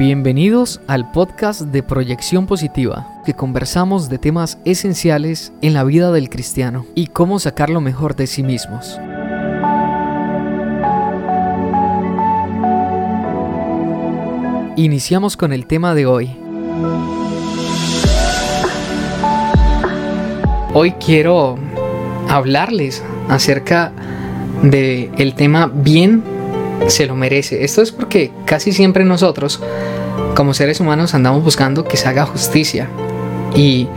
Bienvenidos al podcast de Proyección Positiva, que conversamos de temas esenciales en la vida del cristiano y cómo sacar lo mejor de sí mismos. Iniciamos con el tema de hoy. Hoy quiero hablarles acerca de el tema bien se lo merece. Esto es porque casi siempre nosotros, como seres humanos, andamos buscando que se haga justicia. Y,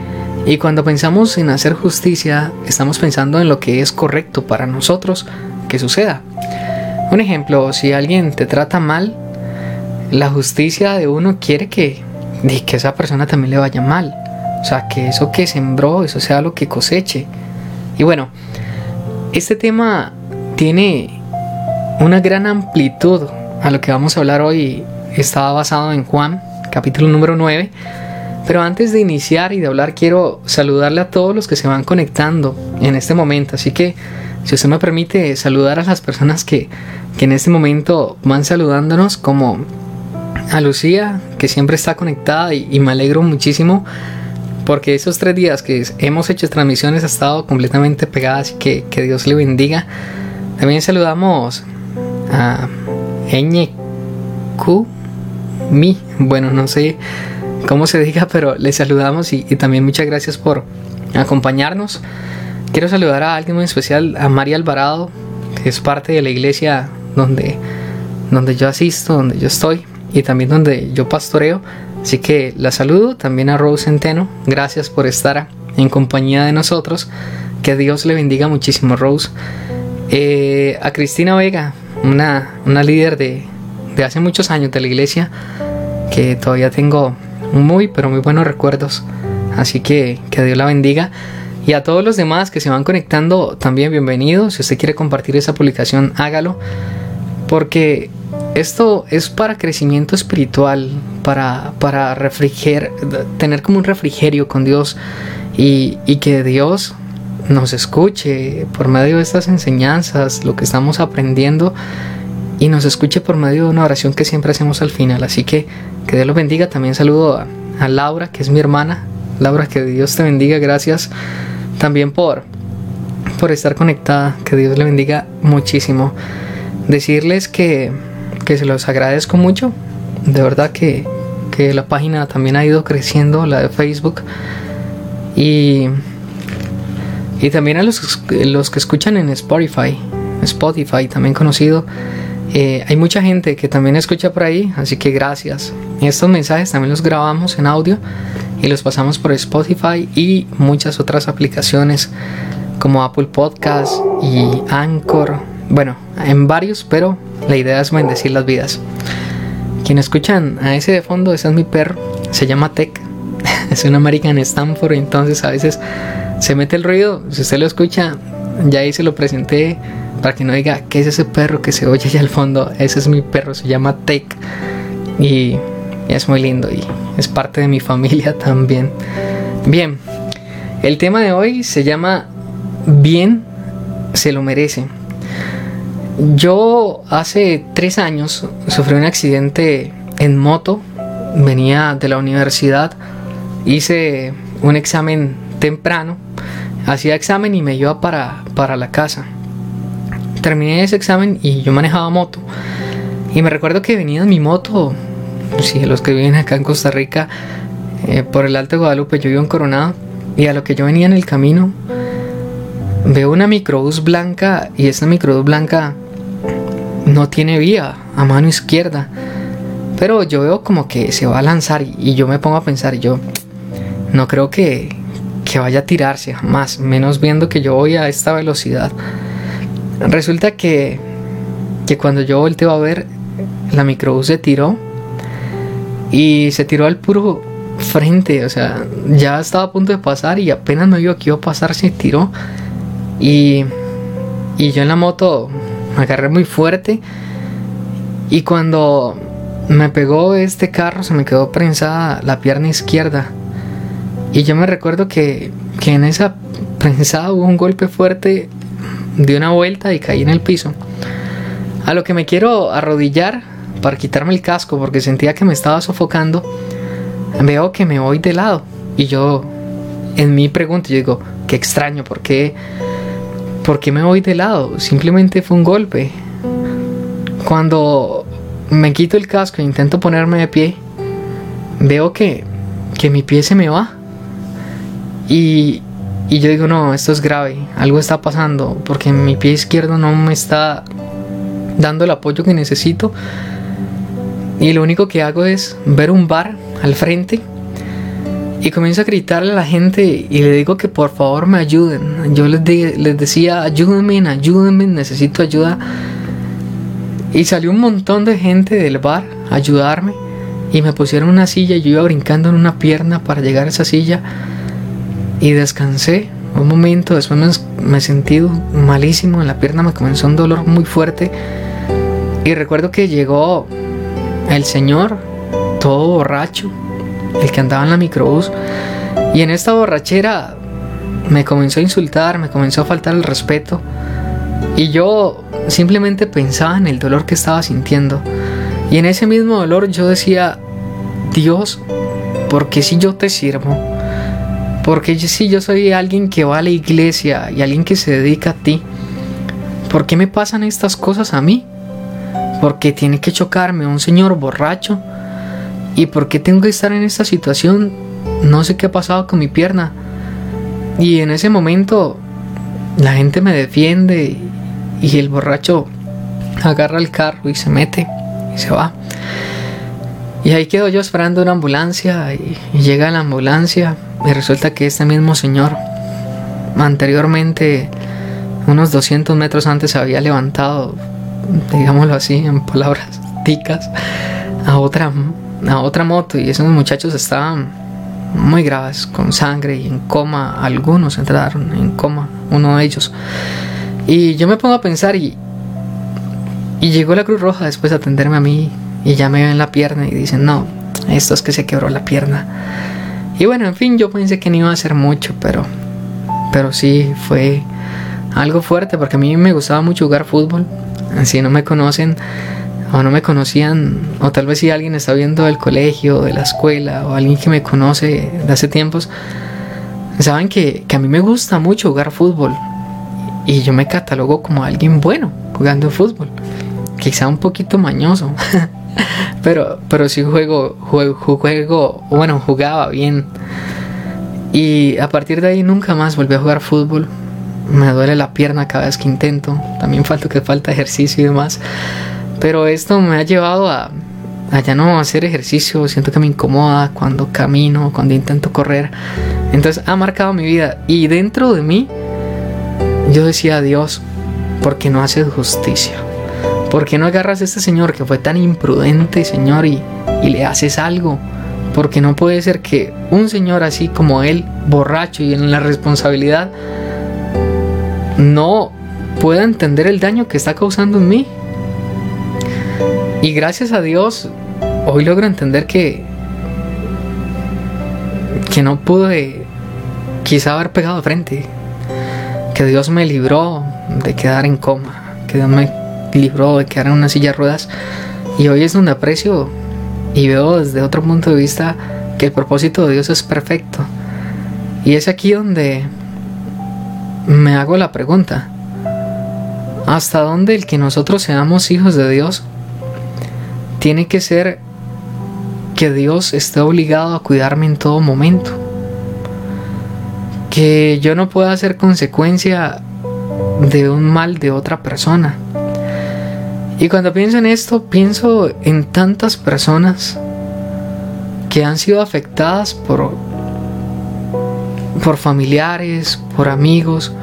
y cuando pensamos en hacer justicia, estamos pensando en lo que es correcto para nosotros que suceda. Un ejemplo, si alguien te trata mal, la justicia de uno quiere que, que esa persona también le vaya mal. O sea, que eso que sembró, eso sea lo que coseche. Y bueno, este tema tiene una gran amplitud a lo que vamos a hablar hoy. Estaba basado en Juan, capítulo número 9. Pero antes de iniciar y de hablar, quiero saludarle a todos los que se van conectando en este momento. Así que, si usted me permite, saludar a las personas que, que en este momento van saludándonos, como a Lucía, que siempre está conectada y, y me alegro muchísimo porque esos tres días que hemos hecho transmisiones ha estado completamente pegada, así que que Dios le bendiga. También saludamos a Q Mi. Bueno, no sé cómo se diga, pero le saludamos y, también muchas gracias por acompañarnos. Quiero saludar a alguien muy especial, a María Alvarado, que es parte de la iglesia donde, donde yo asisto, donde yo estoy y también donde yo pastoreo. Así que la saludo también a Rose Centeno. Gracias por estar en compañía de nosotros. Que Dios le bendiga muchísimo, Rose. Eh, a Cristina Vega, una, una líder de, de hace muchos años de la iglesia, que todavía tengo muy, pero muy buenos recuerdos. Así que que Dios la bendiga. Y a todos los demás que se van conectando, también bienvenidos. Si usted quiere compartir esa publicación, hágalo. Porque esto es para crecimiento espiritual, para, para refriger, tener como un refrigerio con Dios y, y que Dios nos escuche por medio de estas enseñanzas, lo que estamos aprendiendo y nos escuche por medio de una oración que siempre hacemos al final. Así que que Dios los bendiga. También saludo a, Laura, que es mi hermana. Laura, que Dios te bendiga. Gracias también por, por estar conectada. Que Dios le bendiga muchísimo. Decirles que, que se los agradezco mucho. De verdad que, que la página también ha ido creciendo, la de Facebook. Y y también a los, los que escuchan en Spotify, Spotify también conocido. Eh, hay mucha gente que también escucha por ahí, así que gracias. Estos mensajes también los grabamos en audio y los pasamos por Spotify y muchas otras aplicaciones como Apple Podcast y Anchor. Bueno, en varios, pero la idea es bendecir las vidas. Quienes escuchan a ese de fondo, ese es mi perro, se llama Tech, es un American Stanford, entonces a veces se mete el ruido, si usted lo escucha, ya ahí se lo presenté para que no diga qué es ese perro que se oye allá al fondo. Ese es mi perro, se llama Tech y, es muy lindo y es parte de mi familia también. Bien, el tema de hoy se llama Bien se lo merece. Yo hace tres años sufrí un accidente en moto, venía de la universidad, hice un examen temprano, hacía examen y me iba para, para la casa. Terminé ese examen y yo manejaba moto. Y me recuerdo que venía en mi moto, si los que viven acá en Costa Rica, eh, por el Alto Guadalupe, yo vivo en Coronado, y a lo que yo venía en el camino, veo una microbús blanca y esta microbús blanca no tiene vía a mano izquierda. Pero yo veo como que se va a lanzar y, y yo me pongo a pensar, yo no creo que, que vaya a tirarse, jamás, menos viendo que yo voy a esta velocidad. Resulta que, que cuando yo volteo a ver, la microbús se tiró y se tiró al puro frente, o sea, ya estaba a punto de pasar y apenas me vio que iba a pasar, se tiró. Y, y yo en la moto me agarré muy fuerte y cuando me pegó este carro se me quedó prensada la pierna izquierda y yo me recuerdo que, en esa prensada hubo un golpe fuerte, de una vuelta y caí en el piso. A lo que me quiero arrodillar para quitarme el casco porque sentía que me estaba sofocando, veo que me voy de lado. Y yo, en mi pregunta, yo digo, qué extraño, ¿por qué, ¿por qué me voy de lado? Simplemente fue un golpe. Cuando me quito el casco e intento ponerme de pie, veo que, que mi pie se me va. Y, y yo digo, no, esto es grave, algo está pasando, porque mi pie izquierdo no me está dando el apoyo que necesito. Y lo único que hago es ver un bar al frente y comienzo a gritarle a la gente y le digo que por favor me ayuden. Yo les, les decía, ayúdenme, ayúdenme, necesito ayuda. Y salió un montón de gente del bar a ayudarme y me pusieron una silla y yo iba brincando en una pierna para llegar a esa silla y descansé un momento, después me, sentí malísimo en la pierna, me comenzó un dolor muy fuerte. Y recuerdo que llegó el señor todo borracho, el que andaba en la microbús y en esta borrachera me comenzó a insultar, me comenzó a faltar el respeto. Y yo simplemente pensaba en el dolor que estaba sintiendo. Y en ese mismo dolor yo decía, Dios, porque si yo te sirvo? Porque si yo soy alguien que va a la iglesia y alguien que se dedica a ti, ¿por qué me pasan estas cosas a mí? ¿Por qué tiene que chocarme un señor borracho? ¿Y por qué tengo que estar en esta situación? No sé qué ha pasado con mi pierna. Y en ese momento la gente me defiende y el borracho agarra el carro y se mete y se va. Y ahí quedo yo esperando una ambulancia y, llega la ambulancia y resulta que este mismo señor anteriormente, unos 200 metros antes, había levantado, digámoslo así, en palabras ticas, a otra, a otra moto y esos muchachos estaban muy graves, con sangre y en coma. Algunos entraron en coma, uno de ellos. Y yo me pongo a pensar y, y llegó la Cruz Roja después de atenderme a mí y ya me ven la pierna y dicen, no, esto es que se quebró la pierna. Y bueno, en fin, yo pensé que no iba a hacer mucho, pero, pero sí fue algo fuerte porque a mí me gustaba mucho jugar fútbol. Si no me conocen o no me conocían, o tal vez si alguien está viendo del colegio, de la escuela, o alguien que me conoce de hace tiempos, saben que, que a mí me gusta mucho jugar fútbol. Y yo me catalogo como alguien bueno jugando fútbol. Quizá un poquito mañoso. pero, pero sí juego, juego, bueno, jugaba bien. Y a partir de ahí nunca más volví a jugar fútbol. Me duele la pierna cada vez que intento. También falta que falta ejercicio y demás. Pero esto me ha llevado a, a ya no hacer ejercicio. Siento que me incomoda cuando camino, cuando intento correr. Entonces ha marcado mi vida. Y dentro de mí, yo decía, Dios, ¿por qué no haces justicia? ¿Por qué no agarras a este señor que fue tan imprudente, señor, y, le haces algo? Porque no puede ser que un señor así como él, borracho y en la responsabilidad, no pueda entender el daño que está causando en mí. Y gracias a Dios, hoy logro entender que que no pude quizá haber pegado frente. Que Dios me libró de quedar en coma. Que Dios me libró de quedar en una silla de ruedas. Y hoy es donde aprecio y veo desde otro punto de vista que el propósito de Dios es perfecto. Y es aquí donde me hago la pregunta. ¿Hasta dónde el que nosotros seamos hijos de Dios tiene que ser que Dios esté obligado a cuidarme en todo momento? Que yo no pueda ser consecuencia de un mal de otra persona. Y cuando pienso en esto, pienso en tantas personas que han sido afectadas por, por familiares, por amigos,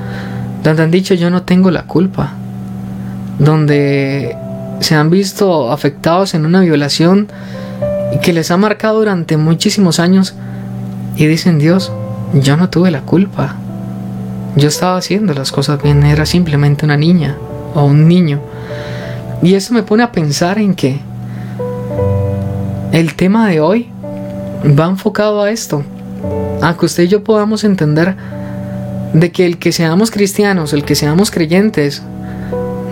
donde han dicho yo no tengo la culpa, donde se han visto afectados en una violación que les ha marcado durante muchísimos años y dicen Dios, yo no tuve la culpa, yo estaba haciendo las cosas bien, era simplemente una niña o un niño. Y eso me pone a pensar en que el tema de hoy va enfocado a esto, a que usted y yo podamos entender de que el que seamos cristianos, el que seamos creyentes,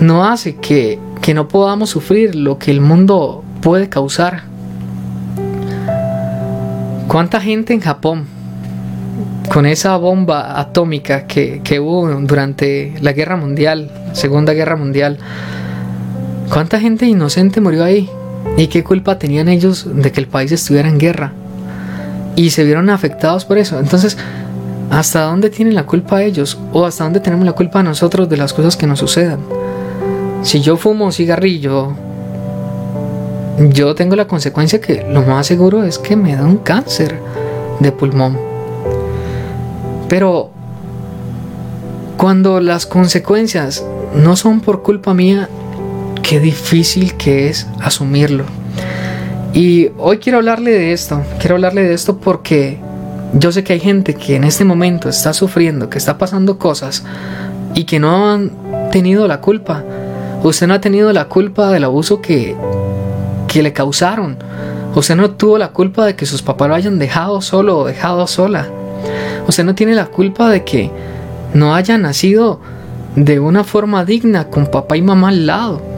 no hace que, que no podamos sufrir lo que el mundo puede causar. ¿Cuánta gente en Japón, con esa bomba atómica que, que hubo durante la guerra mundial, Segunda Guerra Mundial, cuánta gente inocente murió ahí? ¿Y qué culpa tenían ellos de que el país estuviera en guerra? Y se vieron afectados por eso. Entonces, ¿hasta dónde tienen la culpa ellos? ¿O hasta dónde tenemos la culpa nosotros de las cosas que nos sucedan? Si yo fumo un cigarrillo, yo tengo la consecuencia que lo más seguro es que me da un cáncer de pulmón. Pero cuando las consecuencias no son por culpa mía, qué difícil que es asumirlo. Y hoy quiero hablarle de esto, quiero hablarle de esto porque yo sé que hay gente que en este momento está sufriendo, que está pasando cosas y que no han tenido la culpa. Usted no ha tenido la culpa del abuso que, que le causaron. Usted no tuvo la culpa de que sus papás lo hayan dejado solo o dejado sola. Usted no tiene la culpa de que no haya nacido de una forma digna con papá y mamá al lado.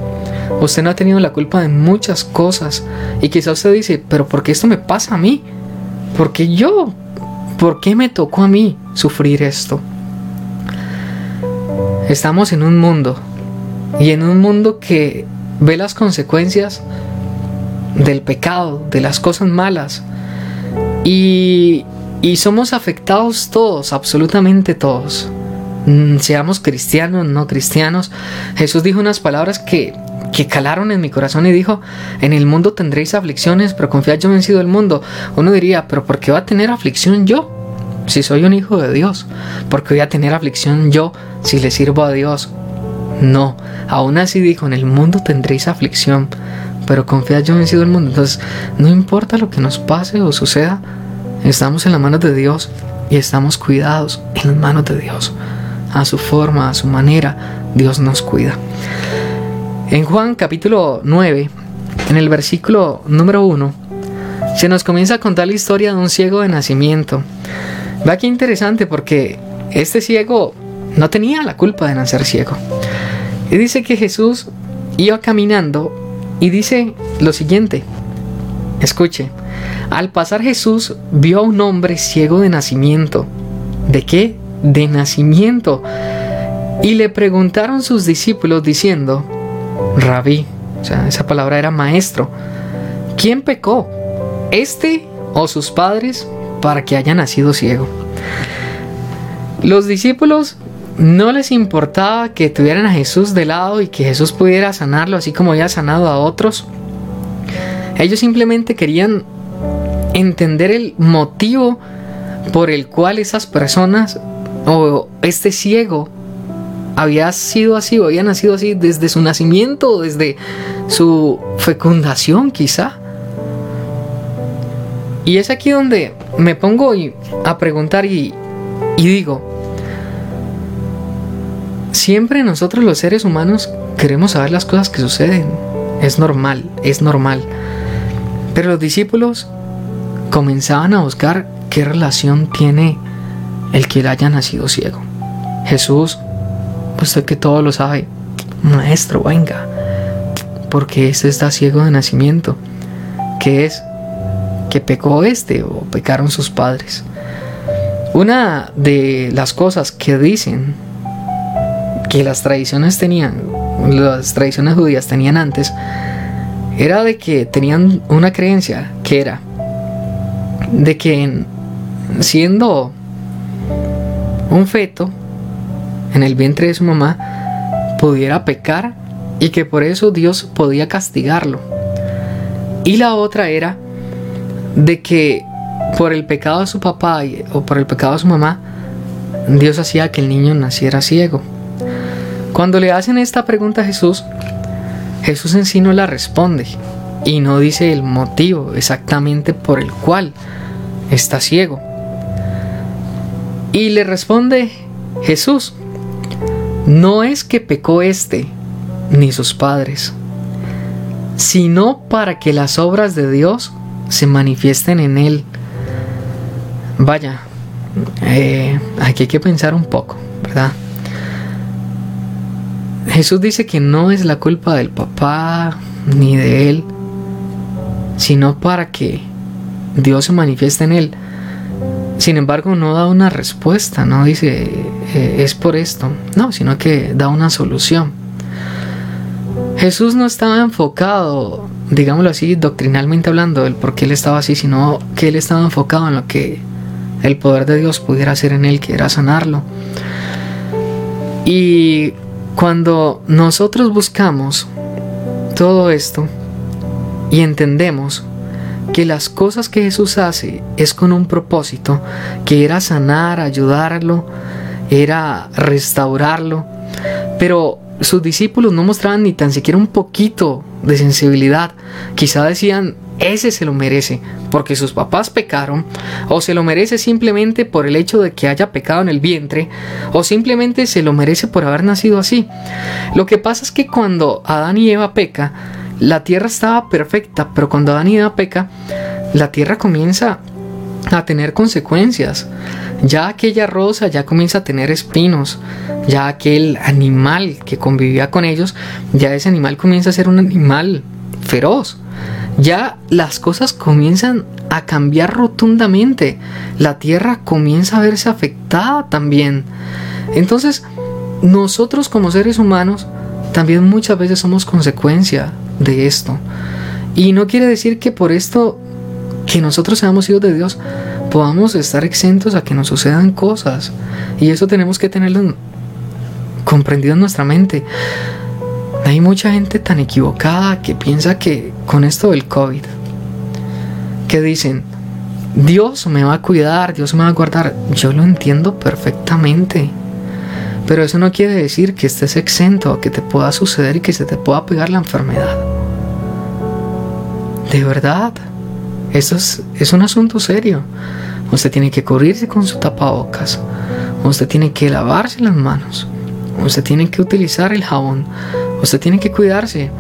Usted no ha tenido la culpa de muchas cosas. Y quizá usted dice, pero ¿por qué esto me pasa a mí? ¿Por qué yo? ¿Por qué me tocó a mí sufrir esto? Estamos en un mundo. Y en un mundo que ve las consecuencias del pecado, de las cosas malas. Y, y somos afectados todos, absolutamente todos. Mm, seamos cristianos, no cristianos. Jesús dijo unas palabras que calaron en mi corazón y dijo, en el mundo tendréis aflicciones, pero confiad yo he vencido el mundo. Uno diría, pero ¿por qué va a tener aflicción yo? Si soy un hijo de Dios, ¿por qué voy a tener aflicción yo si le sirvo a Dios? No, aún así dijo, en el mundo tendréis aflicción, pero confiad yo he vencido el mundo. Entonces, no importa lo que nos pase o suceda, estamos en las manos de Dios y estamos cuidados en las manos de Dios. A su forma, a su manera, Dios nos cuida. En Juan capítulo 9, en el versículo número 1, se nos comienza a contar la historia de un ciego de nacimiento. Va qué interesante porque este ciego no tenía la culpa de nacer ciego. Y dice que Jesús iba caminando y dice lo siguiente. Escuche, al pasar Jesús vio a un hombre ciego de nacimiento. ¿De qué? De nacimiento. Y le preguntaron sus discípulos diciendo, rabí, o sea, esa palabra era maestro. ¿Quién pecó? ¿Este o sus padres para que haya nacido ciego? Los discípulos no les importaba que tuvieran a Jesús de lado y que Jesús pudiera sanarlo así como había sanado a otros. Ellos simplemente querían entender el motivo por el cual esas personas o este ciego había sido así o había nacido así desde su nacimiento, desde su fecundación quizá. Y es aquí donde me pongo a preguntar y, y digo, siempre nosotros los seres humanos queremos saber las cosas que suceden. Es normal, es normal. Pero los discípulos comenzaban a buscar qué relación tiene el que haya nacido ciego. Jesús Usted que todo lo sabe, maestro, venga, porque este está ciego de nacimiento. ¿Qué es? ¿Que pecó este o pecaron sus padres? Una de las cosas que dicen que las tradiciones tenían, las tradiciones judías tenían antes, era de que tenían una creencia que era de que siendo un feto en el vientre de su mamá pudiera pecar y que por eso Dios podía castigarlo. Y la otra era de que por el pecado de su papá o por el pecado de su mamá, Dios hacía que el niño naciera ciego. Cuando le hacen esta pregunta a Jesús, Jesús en sí no la responde y no dice el motivo exactamente por el cual está ciego. Y le responde Jesús, no es que pecó éste ni sus padres, sino para que las obras de Dios se manifiesten en él. Vaya, eh, aquí hay que pensar un poco, ¿verdad? Jesús dice que no es la culpa del papá ni de él sino para que Dios se manifieste en él. Sin embargo, no da una respuesta, no dice eh, es por esto, no, sino que da una solución. Jesús no estaba enfocado, digámoslo así, doctrinalmente hablando, del por qué él estaba así, sino que él estaba enfocado en lo que el poder de Dios pudiera hacer en él, que era sanarlo. Y cuando nosotros buscamos todo esto y entendemos que las cosas que Jesús hace es con un propósito, que era sanar, ayudarlo, era restaurarlo, pero sus discípulos no mostraban ni tan siquiera un poquito de sensibilidad. Quizá decían, ese se lo merece porque sus papás pecaron, o se lo merece simplemente por el hecho de que haya pecado en el vientre, o simplemente se lo merece por haber nacido así. Lo que pasa es que cuando Adán y Eva peca, la tierra estaba perfecta, pero cuando Adán y peca, la tierra comienza a tener consecuencias. Ya aquella rosa ya comienza a tener espinos, ya aquel animal que convivía con ellos, ya ese animal comienza a ser un animal feroz. Ya las cosas comienzan a cambiar rotundamente. La tierra comienza a verse afectada también. Entonces, nosotros como seres humanos también muchas veces somos consecuencia de esto. Y no quiere decir que por esto que nosotros seamos hijos de Dios podamos estar exentos a que nos sucedan cosas. Y eso tenemos que tenerlo comprendido en nuestra mente. Hay mucha gente tan equivocada que piensa que con esto del COVID, que dicen, Dios me va a cuidar, Dios me va a guardar. Yo lo entiendo perfectamente. Pero eso no quiere decir que estés exento que te pueda suceder y que se te pueda pegar la enfermedad. De verdad, eso es, es un asunto serio. Usted tiene que cubrirse con su tapabocas. Usted tiene que lavarse las manos. Usted tiene que utilizar el jabón. Usted tiene que cuidarse.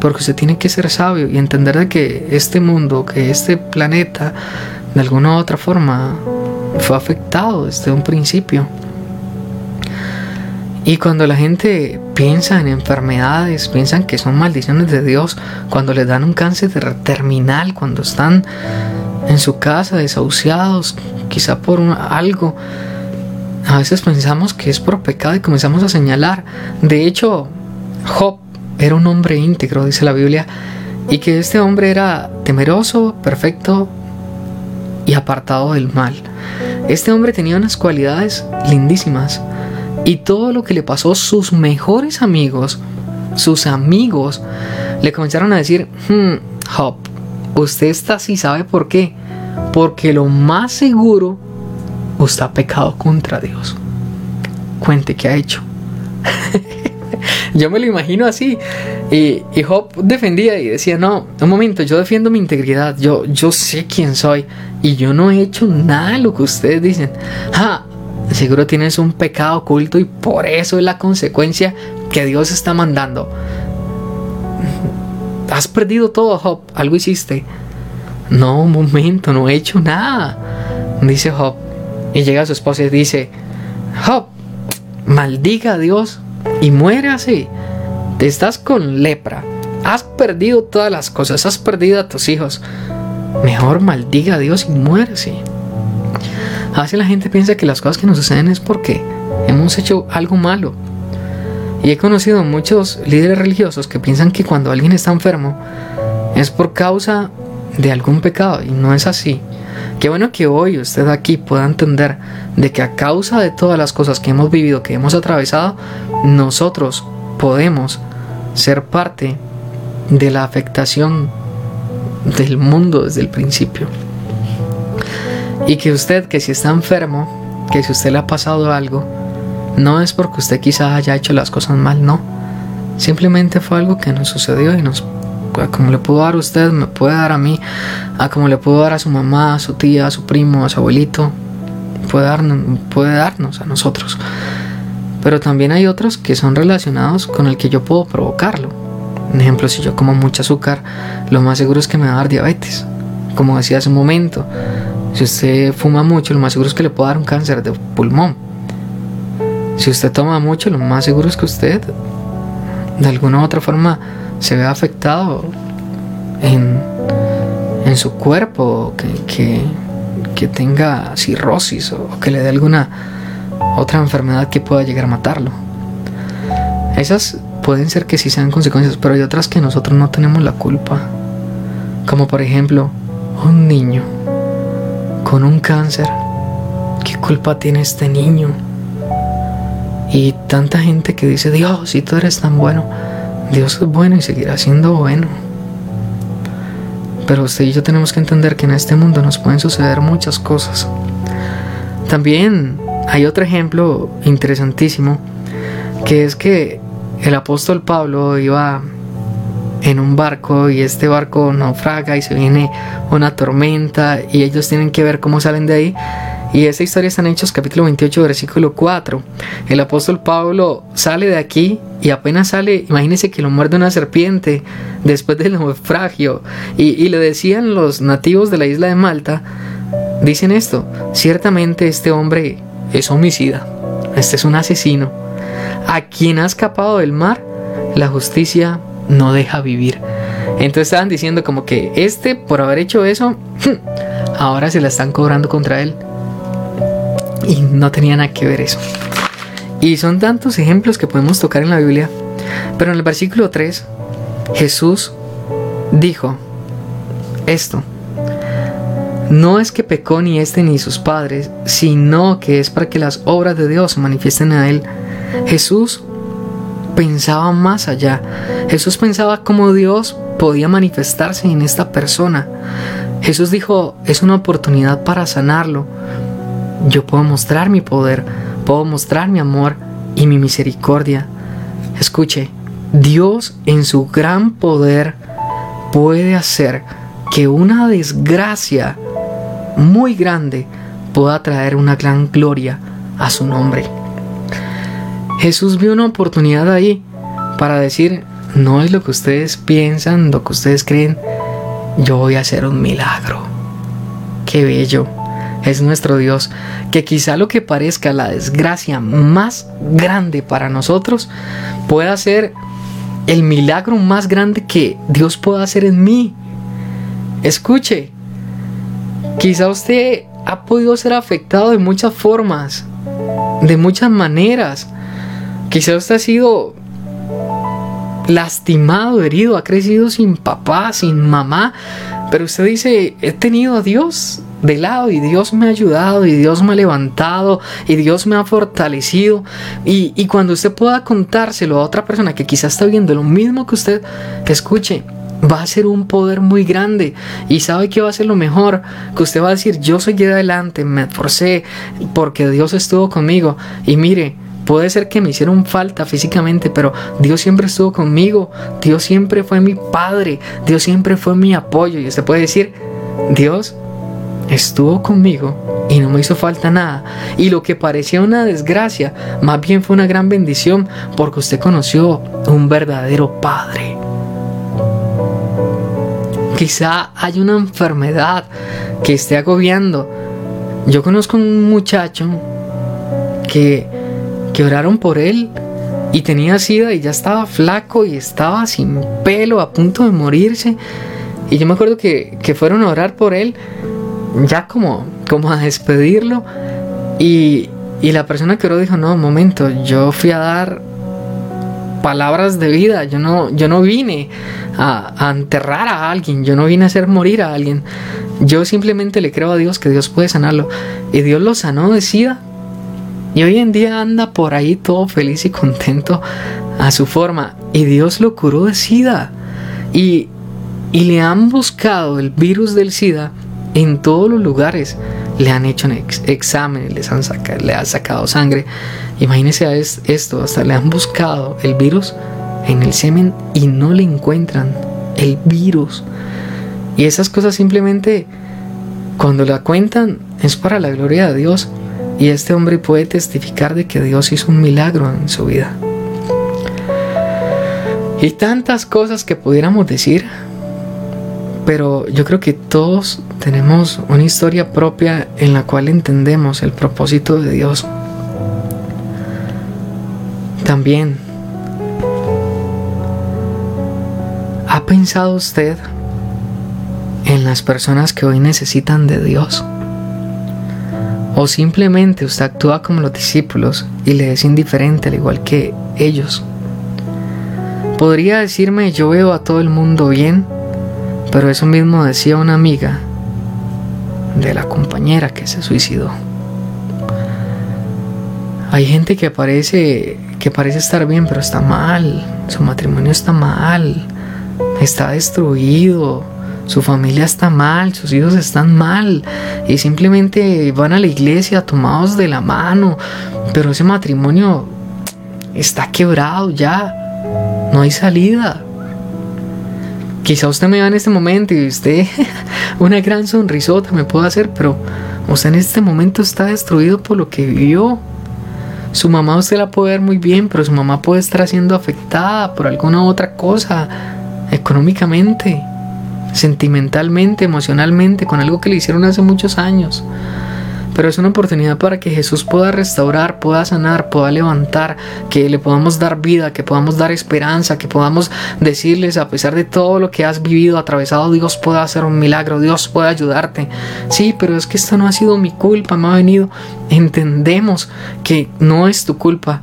Porque usted tiene que ser sabio y entender de que este mundo, que este planeta, de alguna u otra forma, fue afectado desde un principio. Y cuando la gente piensa en enfermedades, piensan que son maldiciones de Dios, cuando les dan un cáncer terminal, cuando están en su casa desahuciados, quizá por algo, a veces pensamos que es por pecado y comenzamos a señalar. De hecho, Job era un hombre íntegro, dice la Biblia, y que este hombre era temeroso, perfecto y apartado del mal. Este hombre tenía unas cualidades lindísimas y todo lo que le pasó, sus mejores amigos, sus amigos, le comenzaron a decir, hmm, Hop, usted está así, ¿sabe por qué? Porque lo más seguro, usted ha pecado contra Dios. Cuente qué ha hecho. yo me lo imagino así. Y, y defendía y decía, no, un momento, yo defiendo mi integridad, yo, yo sé quién soy y yo no he hecho nada de lo que ustedes dicen. Ah, Seguro tienes un pecado oculto y por eso es la consecuencia que Dios está mandando. Has perdido todo, Job. Algo hiciste. No, un momento, no he hecho nada. Dice Job. Y llega su esposa y dice, Job, maldiga a Dios y muere así. Te estás con lepra. Has perdido todas las cosas. Has perdido a tus hijos. Mejor maldiga a Dios y muere así. Veces la gente piensa que las cosas que nos suceden es porque hemos hecho algo malo. Y he conocido muchos líderes religiosos que piensan que cuando alguien está enfermo es por causa de algún pecado y no es así. Qué bueno que hoy usted aquí pueda entender de que a causa de todas las cosas que hemos vivido, que hemos atravesado, nosotros podemos ser parte de la afectación del mundo desde el principio. Y que usted, que si está enfermo, que si usted le ha pasado algo, no es porque usted quizás haya hecho las cosas mal, no. Simplemente fue algo que nos sucedió y nos, como le pudo dar a usted, me puede dar a mí, a como le pudo dar a su mamá, a su tía, a su primo, a su abuelito, puede darnos, puede darnos a nosotros. Pero también hay otros que son relacionados con el que yo puedo provocarlo. Por ejemplo, si yo como mucho azúcar, lo más seguro es que me va a dar diabetes. Como decía hace un momento, si usted fuma mucho, lo más seguro es que le pueda dar un cáncer de pulmón. Si usted toma mucho, lo más seguro es que usted de alguna u otra forma se vea afectado en, en su cuerpo, que, que tenga cirrosis o que le dé alguna otra enfermedad que pueda llegar a matarlo. Esas pueden ser que sí sean consecuencias, pero hay otras que nosotros no tenemos la culpa. Como por ejemplo, un niño con un cáncer. ¿Qué culpa tiene este niño? Y tanta gente que dice, Dios, si tú eres tan bueno, Dios es bueno y seguirá siendo bueno. Pero usted y yo tenemos que entender que en este mundo nos pueden suceder muchas cosas. También hay otro ejemplo interesantísimo, que es que el apóstol Pablo iba en un barco y este barco naufraga y se viene una tormenta y ellos tienen que ver cómo salen de ahí y esa historia está en Hechos capítulo 28, versículo 4. El apóstol Pablo sale de aquí y apenas sale, imagínense que lo muerde una serpiente después del naufragio. Y, y le decían los nativos de la isla de Malta, dicen esto, ciertamente este hombre es homicida, este es un asesino. A quien ha escapado del mar, la justicia no deja vivir. Entonces estaban diciendo como que este, por haber hecho eso, ahora se la están cobrando contra él. Y no tenía nada que ver eso. Y son tantos ejemplos que podemos tocar en la Biblia. Pero en el versículo 3, Jesús dijo esto. No es que pecó ni este ni sus padres, sino que es para que las obras de Dios se manifiesten a él. Jesús pensaba más allá. Jesús pensaba cómo Dios podía manifestarse en esta persona. Jesús dijo, es una oportunidad para sanarlo, yo puedo mostrar mi poder, puedo mostrar mi amor y mi misericordia. Escuche, Dios en su gran poder puede hacer que una desgracia muy grande pueda traer una gran gloria a su nombre. Jesús vio una oportunidad ahí para decir, no es lo que ustedes piensan, lo que ustedes creen, yo voy a hacer un milagro. Qué bello es nuestro Dios, que quizá lo que parezca la desgracia más grande para nosotros pueda ser el milagro más grande que Dios pueda hacer en mí. Escuche, quizá usted ha podido ser afectado de muchas formas, de muchas maneras. Quizá usted ha sido lastimado, herido, ha crecido sin papá, sin mamá, pero usted dice, he tenido a Dios de lado y Dios me ha ayudado y Dios me ha levantado y Dios me ha fortalecido. Y, y cuando usted pueda contárselo a otra persona que quizás está viendo lo mismo que usted, escuche, va a ser un poder muy grande y sabe que va a ser lo mejor que usted va a decir yo soy de adelante me esforcé porque Dios estuvo conmigo y mire Puede ser que me hicieron falta físicamente, pero Dios siempre estuvo conmigo. Dios siempre fue mi padre. Dios siempre fue mi apoyo. Y usted puede decir, Dios estuvo conmigo y no me hizo falta nada. Y lo que parecía una desgracia, más bien fue una gran bendición porque usted conoció un verdadero padre. Quizá hay una enfermedad que esté agobiando. Yo conozco un muchacho que que oraron por él y tenía sida y ya estaba flaco y estaba sin pelo, a punto de morirse. Y yo me acuerdo que, fueron a orar por él, ya como, como a despedirlo. Y, la persona que oró dijo, no, un momento, yo fui a dar palabras de vida, yo no, yo no vine a, a enterrar a alguien, yo no vine a hacer morir a alguien. Yo simplemente le creo a Dios que Dios puede sanarlo. Y Dios lo sanó de sida y hoy en día anda por ahí todo feliz y contento a su forma. Y Dios lo curó de SIDA. Y, y le han buscado el virus del SIDA en todos los lugares. Le han hecho exámenes, les han le han sacado sangre. Imagínense a esto, hasta le han buscado el virus en el semen y no le encuentran el virus. Y esas cosas simplemente, cuando la cuentan, es para la gloria de Dios. Y este hombre puede testificar de que Dios hizo un milagro en su vida. Y tantas cosas que pudiéramos decir, pero yo creo que todos tenemos una historia propia en la cual entendemos el propósito de Dios. También, ¿ha pensado usted en las personas que hoy necesitan de Dios? ¿O simplemente usted actúa como los discípulos y le es indiferente al igual que ellos? Podría decirme yo veo a todo el mundo bien, pero eso mismo decía una amiga de la compañera que se suicidó. Hay gente que parece que parece estar bien, pero está mal. Su matrimonio está mal. Está destruido. Su familia está mal, sus hijos están mal y simplemente van a la iglesia tomados de la mano, pero ese matrimonio está quebrado ya, no hay salida. Quizá usted me vea en este momento y usted una gran sonrisota me puede hacer, pero usted en este momento está destruido por lo que vivió. Su mamá usted la puede ver muy bien, pero su mamá puede estar siendo afectada por alguna otra cosa económicamente, sentimentalmente, emocionalmente, con algo que le hicieron hace muchos años pero es una oportunidad para que Jesús pueda restaurar, pueda sanar, pueda levantar, que le podamos dar vida, que podamos dar esperanza, que podamos decirles a pesar de todo lo que has vivido, atravesado, Dios puede hacer un milagro, Dios puede ayudarte. Sí, pero es que esto no ha sido mi culpa, me ha venido. Entendemos que no es tu culpa,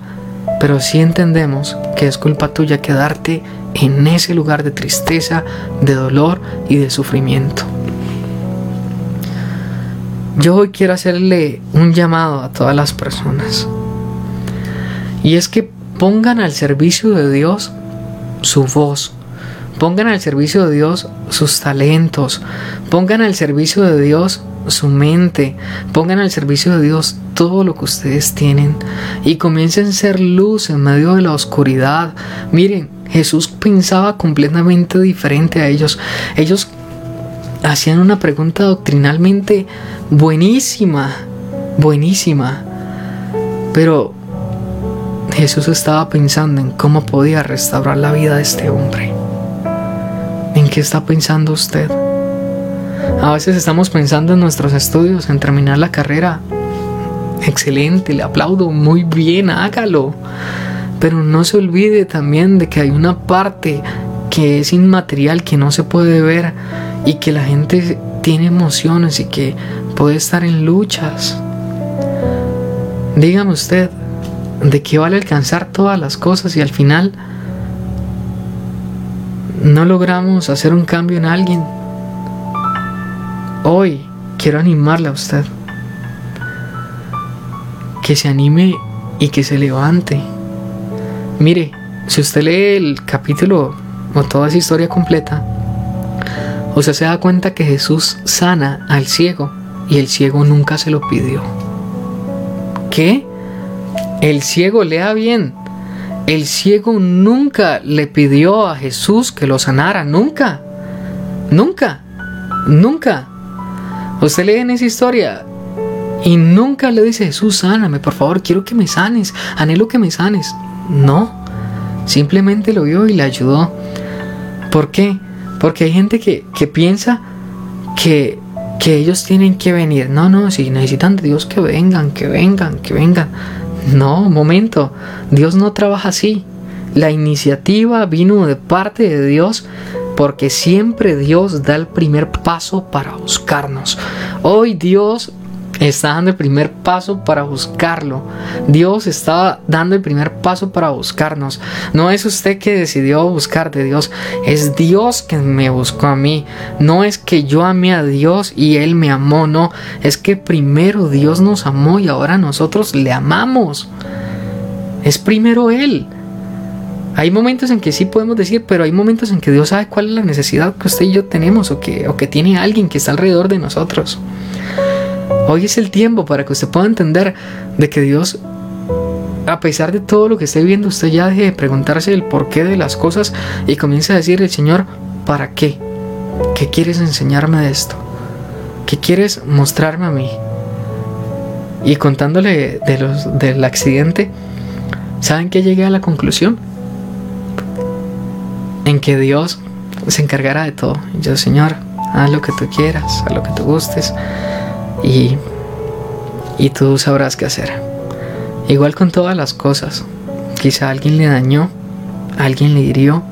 pero sí entendemos que es culpa tuya quedarte en ese lugar de tristeza, de dolor y de sufrimiento. Yo hoy quiero hacerle un llamado a todas las personas. Y es que pongan al servicio de Dios su voz. Pongan al servicio de Dios sus talentos. Pongan al servicio de Dios su mente. Pongan al servicio de Dios todo lo que ustedes tienen. Y comiencen a ser luz en medio de la oscuridad. Miren, Jesús pensaba completamente diferente a ellos. Ellos hacían una pregunta doctrinalmente buenísima, buenísima. Pero Jesús estaba pensando en cómo podía restaurar la vida de este hombre. ¿En qué está pensando usted? A veces estamos pensando en nuestros estudios, en terminar la carrera. Excelente, le aplaudo, muy bien, hágalo. Pero no se olvide también de que hay una parte que es inmaterial, que no se puede ver y que la gente tiene emociones y que puede estar en luchas. Dígame usted, ¿de qué vale alcanzar todas las cosas y al final no logramos hacer un cambio en alguien? Hoy quiero animarle a usted que se anime y que se levante. Mire, si usted lee el capítulo o toda esa historia completa, sea, se da cuenta que Jesús sana al ciego y el ciego nunca se lo pidió. ¿Qué? El ciego lea bien. El ciego nunca le pidió a Jesús que lo sanara, nunca. Nunca. Nunca. Usted lee en esa historia y nunca le dice, Jesús, sáname, por favor, quiero que me sanes, anhelo que me sanes. No, simplemente lo vio y le ayudó. ¿Por qué? Porque hay gente que, piensa que, que ellos tienen que venir. No, no, si necesitan de Dios que vengan, que vengan, que vengan. No, momento, Dios no trabaja así. La iniciativa vino de parte de Dios porque siempre Dios da el primer paso para buscarnos. Hoy Dios está dando el primer paso para buscarlo. Dios está dando el primer paso para buscarnos. No es usted que decidió buscar de Dios, es Dios que me buscó a mí. No es que yo amé a Dios y Él me amó, no. Es que primero Dios nos amó y ahora nosotros le amamos. Es primero Él. Hay momentos en que sí podemos decir, pero hay momentos en que Dios sabe cuál es la necesidad que usted y yo tenemos o que, o que tiene alguien que está alrededor de nosotros. Hoy es el tiempo para que usted pueda entender de que Dios, a pesar de todo lo que esté viendo, usted ya deje de preguntarse el porqué de las cosas y comience a decirle, Señor, ¿para qué? ¿Qué quieres enseñarme de esto? ¿Qué quieres mostrarme a mí? Y contándole de los, del accidente, ¿saben que llegué a la conclusión? En que Dios se encargará de todo. yo, Señor, haz lo que tú quieras, haz lo que tú gustes y, y tú sabrás qué hacer. Igual con todas las cosas. Quizá alguien le dañó, alguien le hirió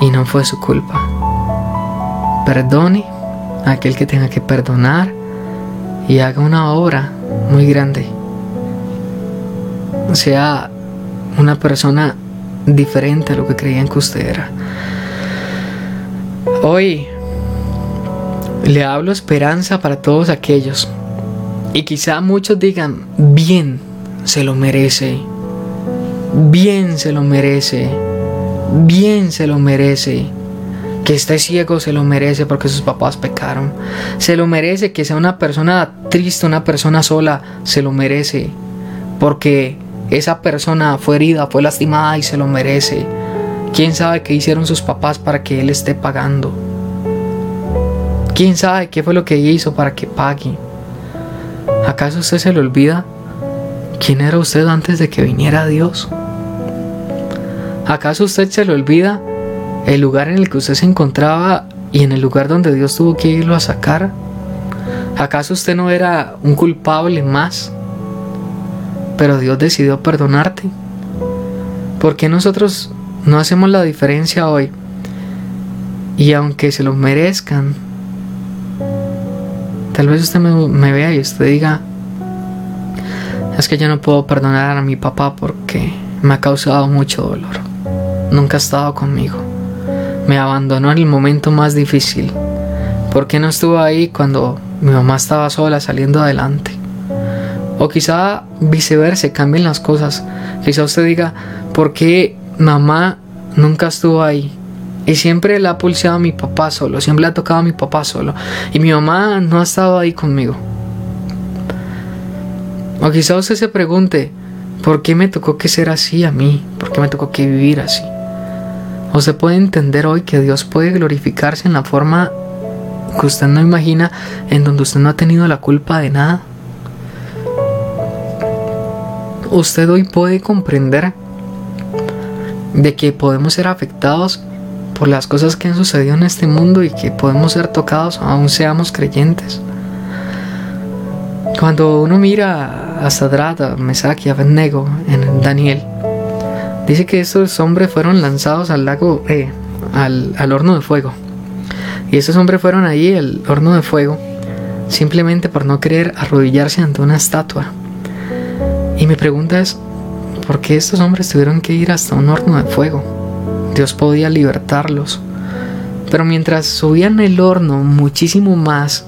y no fue su culpa. Perdone, aquel que tenga que perdonar y haga una obra muy grande. Sea una persona diferente a lo que creían que usted era. Hoy le hablo esperanza para todos aquellos. Y quizá muchos digan, bien, se lo merece. Bien se lo merece. Bien se lo merece. Que esté ciego se lo merece porque sus papás pecaron. Se lo merece que sea una persona triste, una persona sola. Se lo merece. Porque esa persona fue herida, fue lastimada y se lo merece. ¿Quién sabe qué hicieron sus papás para que él esté pagando? ¿Quién sabe qué fue lo que hizo para que pague? ¿Acaso usted se le olvida quién era usted antes de que viniera Dios? ¿Acaso usted se le olvida el lugar en el que usted se encontraba y en el lugar donde Dios tuvo que irlo a sacar? ¿Acaso usted no era un culpable más? Pero Dios decidió perdonarte. ¿Por qué nosotros no hacemos la diferencia hoy? Y aunque se lo merezcan, tal vez usted me, vea y usted diga, es que yo no puedo perdonar a mi papá porque me ha causado mucho dolor. Nunca ha estado conmigo me abandonó en el momento más difícil? ¿Por qué no estuvo ahí cuando mi mamá estaba sola saliendo adelante? O quizá viceversa, cambien las cosas. Quizá usted diga, ¿por qué mamá nunca estuvo ahí? Y siempre le ha pulseado a mi papá solo, siempre le ha tocado a mi papá solo. Y mi mamá no ha estado ahí conmigo. O quizá usted se pregunte, ¿por qué me tocó que ser así a mí? ¿Por qué me tocó que vivir así? O se puede entender hoy que Dios puede glorificarse en la forma que usted no imagina, en donde usted no ha tenido la culpa de nada. Usted hoy puede comprender de que podemos ser afectados por las cosas que han sucedido en este mundo y que podemos ser tocados aún seamos creyentes. Cuando uno mira a Sadrat, a Mesach y a Abednego en Daniel, Dice que estos hombres fueron lanzados al lago, eh, al, horno de fuego. Y estos hombres fueron ahí al horno de fuego simplemente por no querer arrodillarse ante una estatua. Y mi pregunta es, ¿por qué estos hombres tuvieron que ir hasta un horno de fuego? Dios podía libertarlos. Pero mientras subían el horno muchísimo más,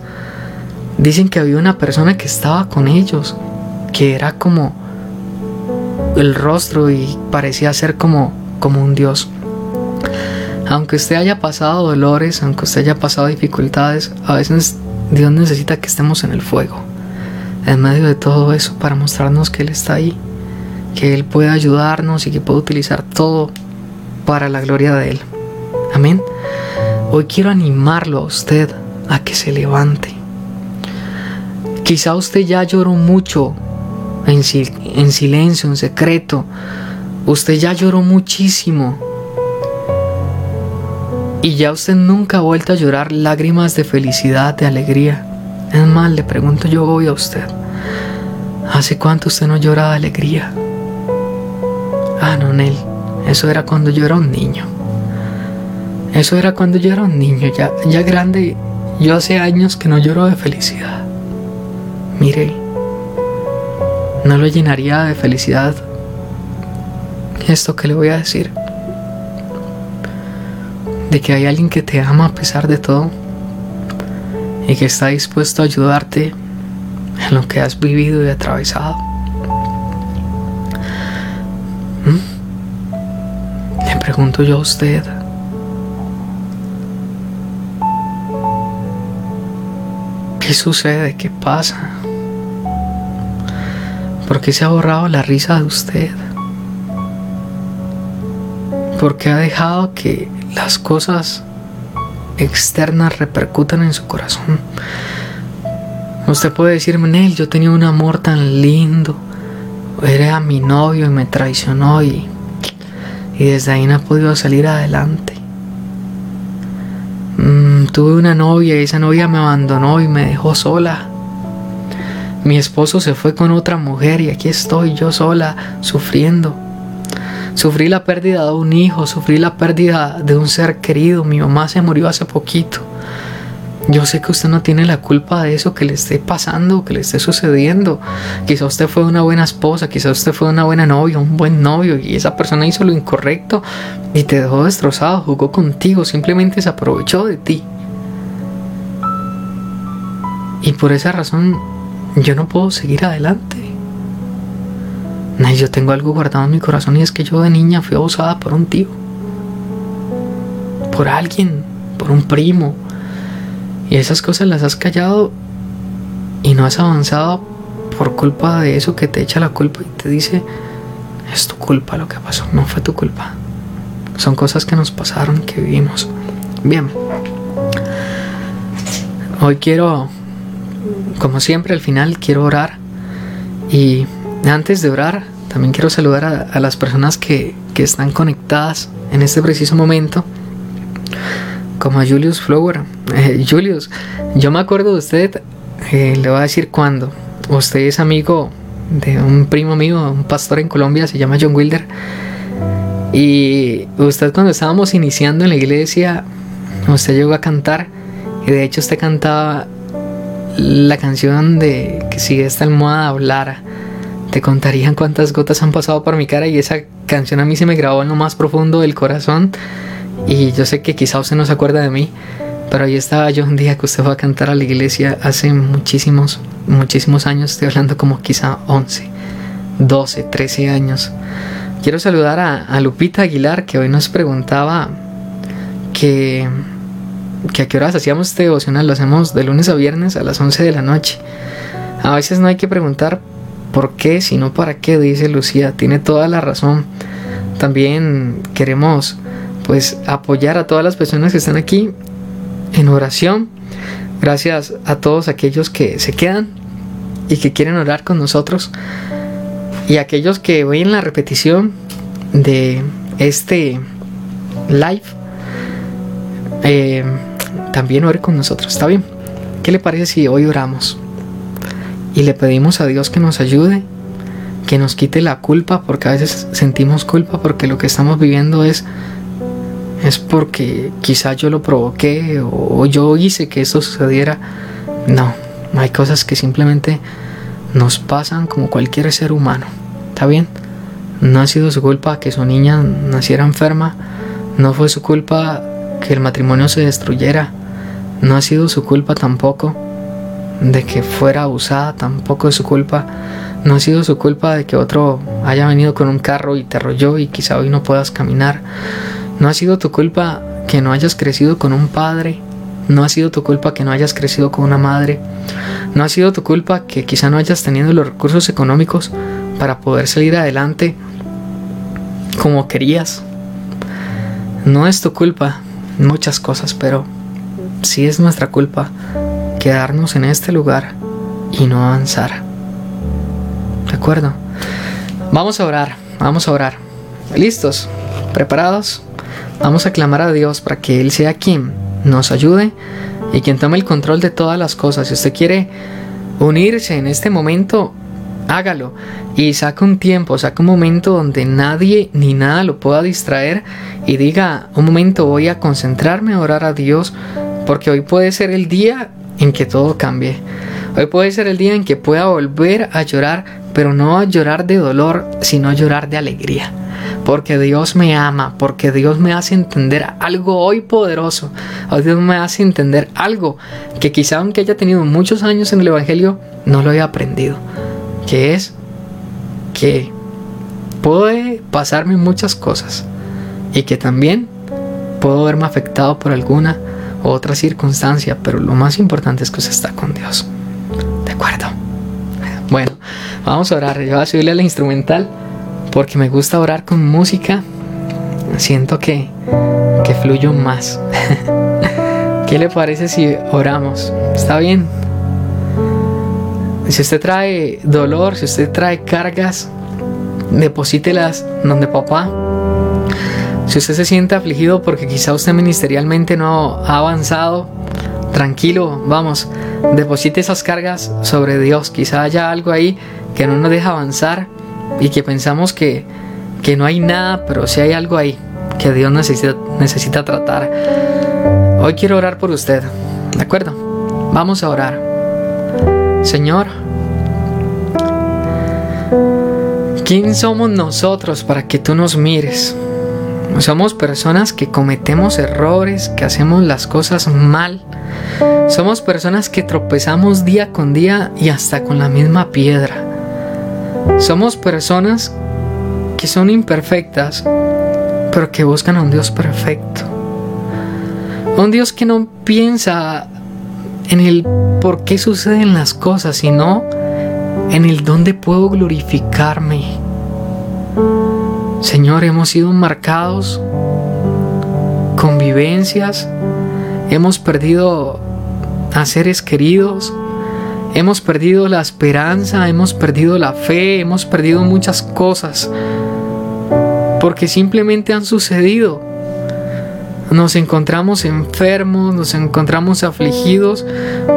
dicen que había una persona que estaba con ellos, que era como el rostro y parecía ser como, como un Dios. Aunque usted haya pasado dolores, aunque usted haya pasado dificultades, a veces Dios necesita que estemos en el fuego, en medio de todo eso, para mostrarnos que Él está ahí, que Él puede ayudarnos y que puede utilizar todo para la gloria de Él. Amén. Hoy quiero animarlo a usted a que se levante. Quizá usted ya lloró mucho en, silencio, en secreto. Usted ya lloró muchísimo. Y ya usted nunca ha vuelto a llorar lágrimas de felicidad, de alegría. Es más, le pregunto yo hoy a usted. ¿Hace cuánto usted no llora de alegría? Ah, no, Nel. Eso era cuando yo era un niño. Eso era cuando yo era un niño. Ya, ya grande, yo hace años que no lloro de felicidad. Mire no lo llenaría de felicidad esto que le voy a decir. De que hay alguien que te ama a pesar de todo y que está dispuesto a ayudarte en lo que has vivido y atravesado. Pregunto yo a usted. ¿Qué sucede? ¿Qué pasa? ¿Por qué se ha borrado la risa de usted? ¿Por qué ha dejado que las cosas externas repercutan en su corazón? Usted puede decirme, Nel, yo tenía un amor tan lindo, era mi novio y me traicionó y, y desde ahí no ha podido salir adelante. Mm, tuve una novia y esa novia me abandonó y me dejó sola. Mi esposo se fue con otra mujer y aquí estoy yo sola sufriendo. Sufrí la pérdida de un hijo, sufrí la pérdida de un ser querido. Mi mamá se murió hace poquito. Yo sé que usted no tiene la culpa de eso que le esté pasando, que le esté sucediendo. Quizá usted fue una buena esposa, quizá usted fue una buena novia, un buen novio y esa persona hizo lo incorrecto y te dejó destrozado, jugó contigo, simplemente se aprovechó de ti. Y por esa razón yo no puedo seguir adelante. Yo tengo algo guardado en mi corazón y es que yo de niña fui abusada por un tío. Por alguien, por un primo, y esas cosas las has callado y no has avanzado por culpa de eso que te echa la culpa y te dice, es tu culpa lo que pasó, no fue tu culpa. Son cosas que nos pasaron, que vivimos. Bien. Hoy quiero, como siempre, al final quiero orar. Y antes de orar, también quiero saludar a, las personas que, que están conectadas en este preciso momento como a Julius Flower. Eh, Julius, yo me acuerdo de usted, eh, le voy a decir cuándo. Usted es amigo de un primo mío, un pastor en Colombia, se llama John Wilder. Y usted cuando estábamos iniciando en la iglesia, usted llegó a cantar. Y de hecho usted cantaba la canción de que si esta almohada hablara, te contarían cuántas gotas han pasado por mi cara. Y esa canción a mí se me grabó en lo más profundo del corazón. Y yo sé que quizá usted no se acuerda de mí, pero ahí estaba yo un día que usted fue a cantar a la iglesia hace muchísimos, muchísimos años, estoy hablando como quizá 11, 12, 13 años. Quiero saludar a, Lupita Aguilar que hoy nos preguntaba que, que a qué horas hacíamos este devocional, lo hacemos de lunes a viernes a las 11 de la noche. A veces no hay que preguntar por qué, sino para qué, dice Lucía, tiene toda la razón. También queremos pues apoyar a todas las personas que están aquí en oración. Gracias a todos aquellos que se quedan y que quieren orar con nosotros. Y aquellos que ven la repetición de este live, eh, también ore con nosotros. ¿Está bien? ¿Qué le parece si hoy oramos? Y le pedimos a Dios que nos ayude, que nos quite la culpa, porque a veces sentimos culpa porque lo que estamos viviendo es es porque quizá yo lo provoqué o yo hice que eso sucediera. No, hay cosas que simplemente nos pasan como cualquier ser humano. ¿Está bien? No ha sido su culpa que su niña naciera enferma. No fue su culpa que el matrimonio se destruyera. No ha sido su culpa tampoco de que fuera abusada. Tampoco es su culpa. No ha sido su culpa de que otro haya venido con un carro y te arrolló y quizá hoy no puedas caminar. No ha sido tu culpa que no hayas crecido con un padre. No ha sido tu culpa que no hayas crecido con una madre. No ha sido tu culpa que quizá no hayas tenido los recursos económicos para poder salir adelante como querías. No es tu culpa muchas cosas, pero sí es nuestra culpa quedarnos en este lugar y no avanzar. ¿De acuerdo? Vamos a orar, vamos a orar. ¿Listos? ¿Preparados? Vamos a clamar a Dios para que Él sea quien nos ayude y quien tome el control de todas las cosas. Si usted quiere unirse en este momento, hágalo y saca un tiempo, saca un momento donde nadie ni nada lo pueda distraer y diga, un momento voy a concentrarme a orar a Dios porque hoy puede ser el día en que todo cambie. Hoy puede ser el día en que pueda volver a llorar, pero no llorar de dolor, sino llorar de alegría porque Dios me ama, porque Dios me hace entender algo hoy poderoso, Dios me hace entender algo que quizá aunque haya tenido muchos años en el Evangelio, no lo haya aprendido, que es que puede pasarme muchas cosas y que también puedo verme afectado por alguna u otra circunstancia, pero lo más importante es que usted está con Dios. ¿De acuerdo? Bueno, vamos a orar. Yo voy a subirle la instrumental porque me gusta orar con música, siento que, que fluyo más. ¿Qué le parece si oramos? ¿Está bien? Si usted trae dolor, si usted trae cargas, deposítelas donde papá. Si usted se siente afligido porque quizá usted ministerialmente no ha avanzado, tranquilo, vamos, deposite esas cargas sobre Dios. Quizá haya algo ahí que no nos deja avanzar y que pensamos que, no hay nada, pero si hay algo ahí que Dios necesita, necesita tratar. Hoy quiero orar por usted. ¿De acuerdo? Vamos a orar. Señor, ¿quién somos nosotros para que tú nos mires? Somos personas que cometemos errores, que hacemos las cosas mal. Somos personas que tropezamos día con día y hasta con la misma piedra. Somos personas que son imperfectas, pero que buscan a un Dios perfecto. Un Dios que no piensa en el por qué suceden las cosas, sino en el dónde puedo glorificarme. Señor, hemos sido marcados con vivencias, hemos perdido a seres queridos, hemos perdido la esperanza, hemos perdido la fe, hemos perdido muchas cosas porque simplemente han sucedido. Nos encontramos enfermos, nos encontramos afligidos,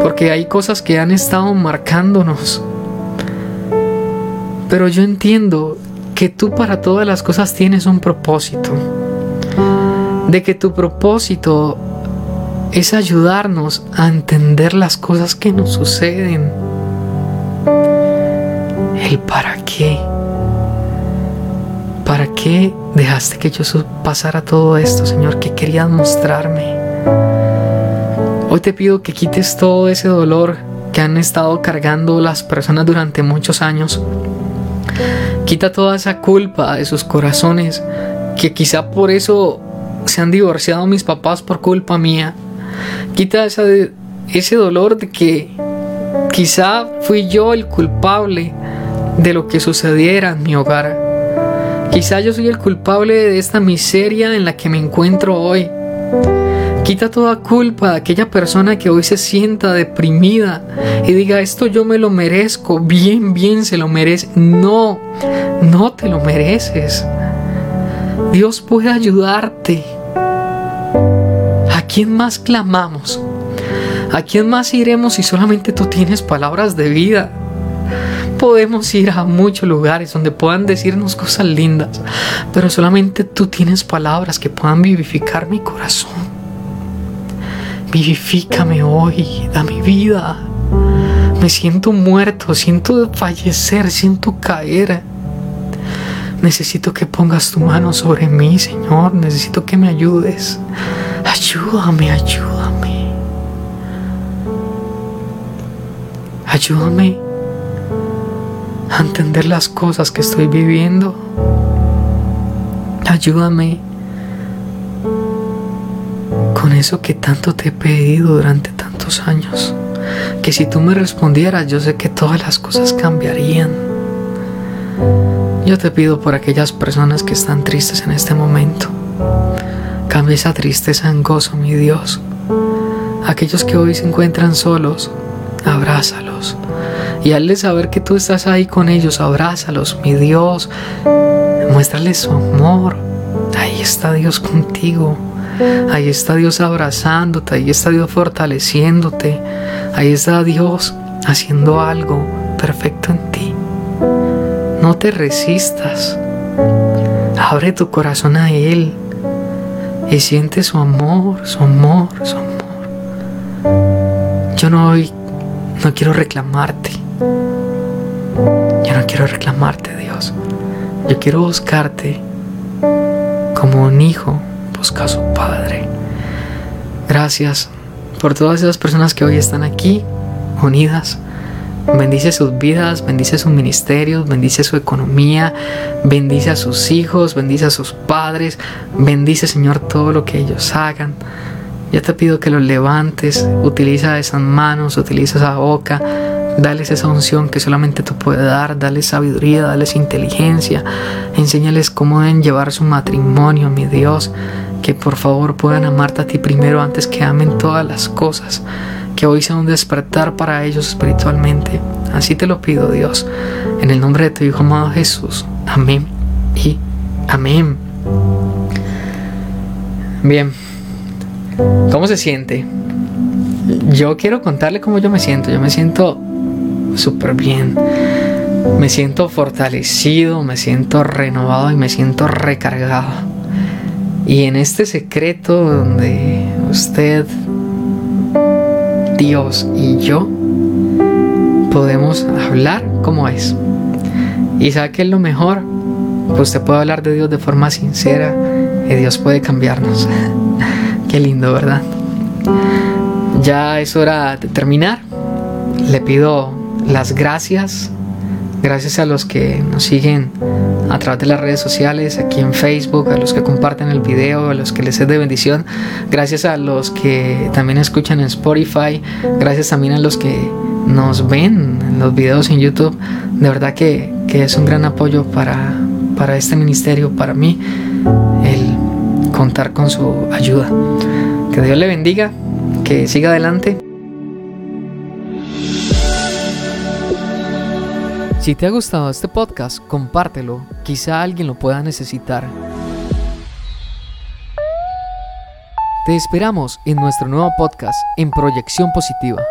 porque hay cosas que han estado marcándonos. Pero yo entiendo que tú para todas las cosas tienes un propósito. De que tu propósito es ayudarnos a entender las cosas que nos suceden. El para qué. ¿Para qué dejaste que yo pasara todo esto, Señor? ¿Qué querías mostrarme? Hoy te pido que quites todo ese dolor que han estado cargando las personas durante muchos años Quita toda esa culpa de sus corazones, que quizá por eso se han divorciado mis papás por culpa mía. Quita ese dolor de que quizá fui yo el culpable de lo que sucediera en mi hogar. Quizá yo soy el culpable de esta miseria en la que me encuentro hoy. Quita toda culpa de aquella persona que hoy se sienta deprimida y diga, esto yo me lo merezco, bien, bien se lo merece. No, no te lo mereces. Dios puede ayudarte. ¿A quién más clamamos? ¿A quién más iremos si solamente tú tienes palabras de vida? Podemos ir a muchos lugares donde puedan decirnos cosas lindas, pero solamente tú tienes palabras que puedan vivificar mi corazón. Vivifícame hoy, da mi vida. Me siento muerto, siento fallecer, siento caer. Necesito que pongas tu mano sobre mí, Señor. Necesito que me ayudes. Ayúdame, ayúdame. Ayúdame a entender las cosas que estoy viviendo. Ayúdame con eso que tanto te he pedido durante tantos años. Que si tú me respondieras, yo sé que todas las cosas cambiarían. Yo te pido por aquellas personas que están tristes en este momento. Cambia esa tristeza en gozo, mi Dios. Aquellos que hoy se encuentran solos, abrázalos. Y hazles saber que tú estás ahí con ellos, abrázalos, mi Dios. Muéstrales su amor. Ahí está Dios contigo. Ahí está Dios abrazándote, ahí está Dios fortaleciéndote, ahí está Dios haciendo algo perfecto en ti. No te resistas. Abre tu corazón a Él y siente su amor, su amor, su amor. Yo no, no quiero reclamarte. Yo no quiero reclamarte, Dios. Yo quiero buscarte como un hijo busca a su Padre. Gracias por todas esas personas que hoy están aquí, unidas. Bendice sus vidas, bendice sus ministerios, bendice su economía, bendice a sus hijos, bendice a sus padres, bendice Señor todo lo que ellos hagan. Ya te pido que los levantes, utiliza esas manos, utiliza esa boca, Dales esa unción que solamente tú puedes dar, dales sabiduría, dales inteligencia, enséñales cómo deben llevar su matrimonio, mi Dios, que por favor puedan amarte a ti primero antes que amen todas las cosas, que hoy sea un despertar para ellos espiritualmente. Así te lo pido, Dios, en el nombre de tu Hijo amado Jesús. Amén y amén. Bien, ¿cómo se siente? Yo quiero contarle cómo yo me siento. Yo me siento súper bien. Me siento fortalecido, me siento renovado y me siento recargado. Y en este secreto donde usted Dios y yo podemos hablar como es. Y sabe que es lo mejor, pues usted puede hablar de Dios de forma sincera y Dios puede cambiarnos. Qué lindo, ¿verdad? Ya es hora de terminar. Le pido las gracias. Gracias a los que nos siguen a través de las redes sociales, aquí en Facebook, a los que comparten el video, a los que les es de bendición. Gracias a los que también escuchan en Spotify. Gracias también a los que nos ven en los videos en YouTube. De verdad que, que es un gran apoyo para, para este ministerio, para mí, el contar con su ayuda. Que Dios le bendiga, que siga adelante. Si te ha gustado este podcast, compártelo, quizá alguien lo pueda necesitar. Te esperamos en nuestro nuevo podcast en Proyección Positiva.